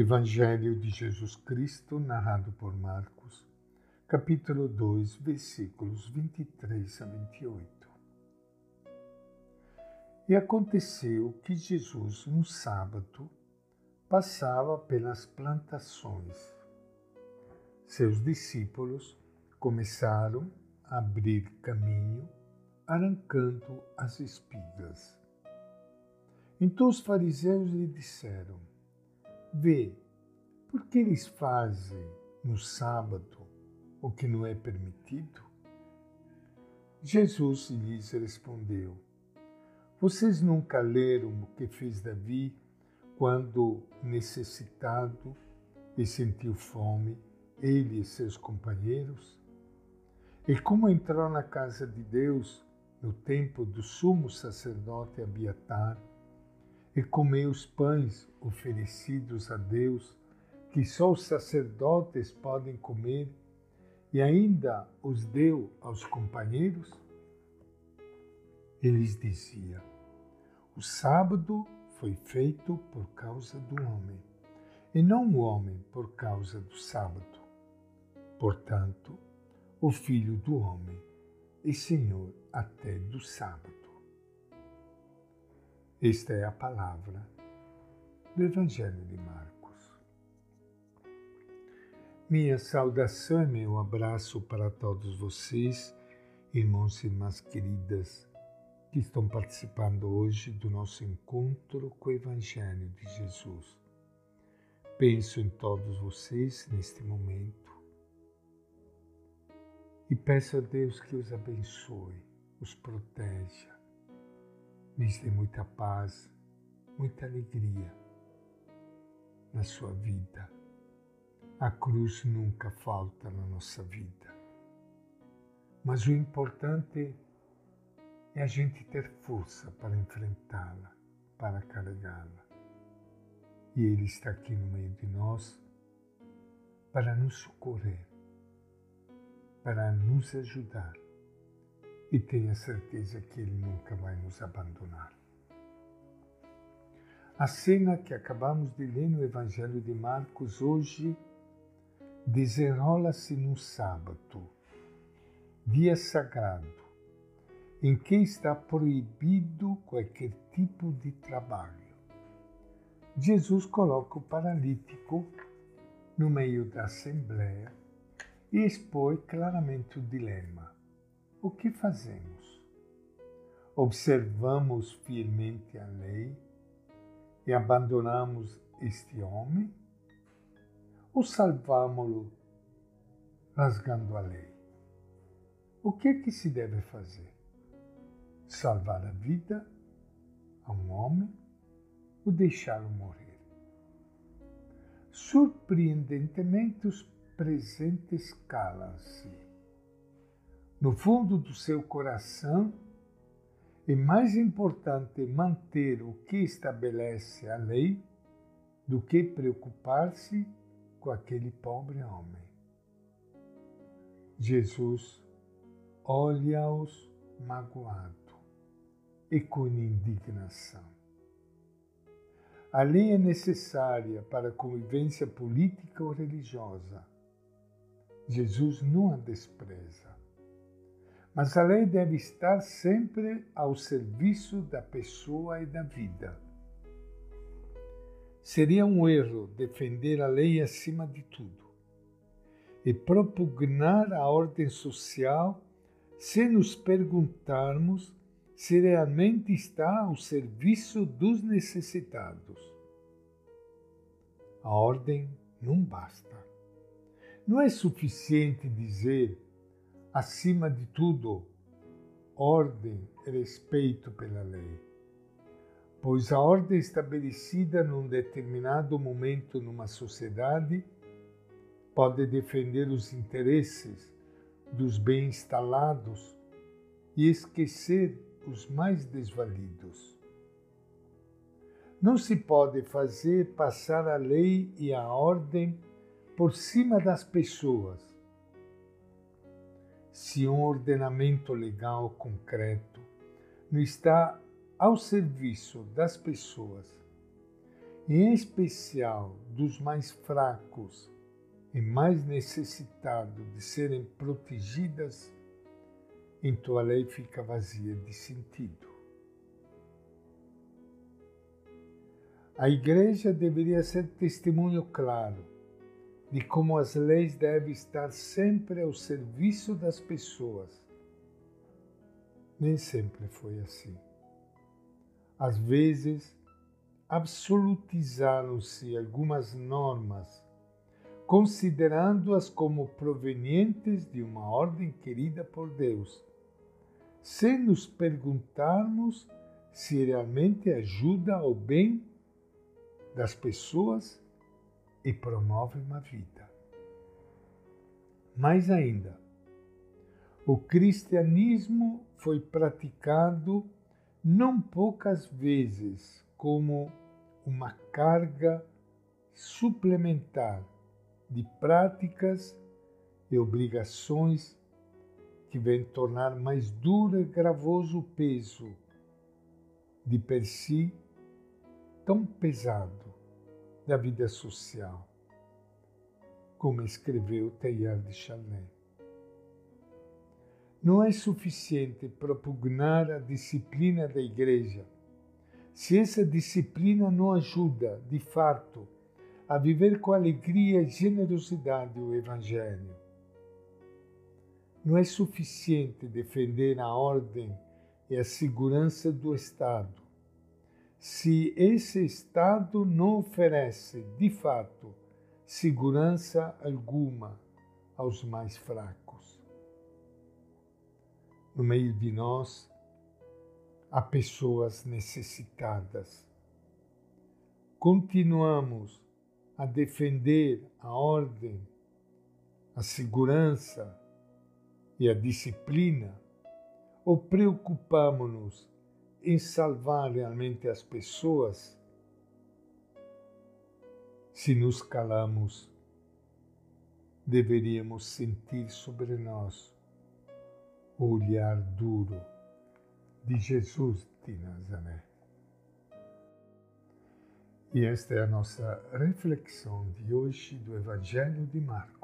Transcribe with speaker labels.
Speaker 1: Evangelho de Jesus Cristo, narrado por Marcos, capítulo 2, versículos 23 a 28. E aconteceu que Jesus, no sábado, passava pelas plantações. Seus discípulos começaram a abrir caminho, arrancando as espigas. Então os fariseus lhe disseram: Vê, por que eles fazem no sábado o que não é permitido? Jesus lhes respondeu: Vocês nunca leram o que fez Davi quando necessitado e sentiu fome, ele e seus companheiros? E como entrou na casa de Deus no tempo do sumo sacerdote Abiatar e comeu os pães oferecidos a Deus, que só os sacerdotes podem comer, e ainda os deu aos companheiros? Eles dizia: O sábado foi feito por causa do homem, e não o homem por causa do sábado. Portanto, o Filho do homem é Senhor até do sábado. Esta é a palavra do Evangelho de Marcos. Minha saudação e meu abraço para todos vocês, irmãos e irmãs queridas, que estão participando hoje do nosso encontro com o Evangelho de Jesus. Penso em todos vocês neste momento e peço a Deus que os abençoe, os proteja, dê muita paz, muita alegria na sua vida. A cruz nunca falta na nossa vida. Mas o importante é a gente ter força para enfrentá-la, para carregá-la. E Ele está aqui no meio de nós para nos socorrer, para nos ajudar e tenha certeza que Ele nunca vai nos abandonar. A cena que acabamos de ler no Evangelho de Marcos hoje desenrola-se no sábado, dia sagrado, em que está proibido qualquer tipo de trabalho. Jesus coloca o paralítico no meio da assembleia e expõe claramente o dilema o que fazemos? Observamos fielmente a lei e abandonamos este homem? Ou salvamo-lo rasgando a lei? O que é que se deve fazer? Salvar a vida a um homem ou deixá-lo morrer? Surpreendentemente, os presentes calam-se no fundo do seu coração, é mais importante manter o que estabelece a lei do que preocupar-se com aquele pobre homem. Jesus olha-os magoado e com indignação. A lei é necessária para a convivência política ou religiosa. Jesus não a despreza. Mas a lei deve estar sempre ao serviço da pessoa e da vida. Seria um erro defender a lei acima de tudo e propugnar a ordem social sem nos perguntarmos se realmente está ao serviço dos necessitados. A ordem não basta. Não é suficiente dizer acima de tudo, ordem e respeito pela lei. Pois a ordem estabelecida num determinado momento numa sociedade pode defender os interesses dos bem instalados e esquecer os mais desvalidos. Não se pode fazer passar a lei e a ordem por cima das pessoas, se um ordenamento legal concreto não está ao serviço das pessoas em especial dos mais fracos e mais necessitados de serem protegidas, então a lei fica vazia de sentido. A Igreja deveria ser testemunho claro de como as leis devem estar sempre ao serviço das pessoas. Nem sempre foi assim. Às vezes, absolutizaram-se algumas normas, considerando-as como provenientes de uma ordem querida por Deus, sem nos perguntarmos se realmente ajuda ao bem das pessoas e promove uma vida. Mais ainda, o cristianismo foi praticado não poucas vezes como uma carga suplementar de práticas e obrigações que vem tornar mais duro e gravoso o peso de per si tão pesado da vida social, como escreveu Teilhard de Chardin. Não é suficiente propugnar a disciplina da Igreja se essa disciplina não ajuda, de fato, a viver com alegria e generosidade o Evangelho. Não é suficiente defender a ordem e a segurança do Estado se esse Estado não oferece, de fato, segurança alguma aos mais fracos. No meio de nós, há pessoas necessitadas. Continuamos a defender a ordem, a segurança e a disciplina ou preocupamos-nos em salvar realmente as pessoas se nos calamos, deveríamos sentir sobre nós o olhar duro de Jesus de Nazaré. E esta é a nossa reflexão de hoje do Evangelho de Marcos.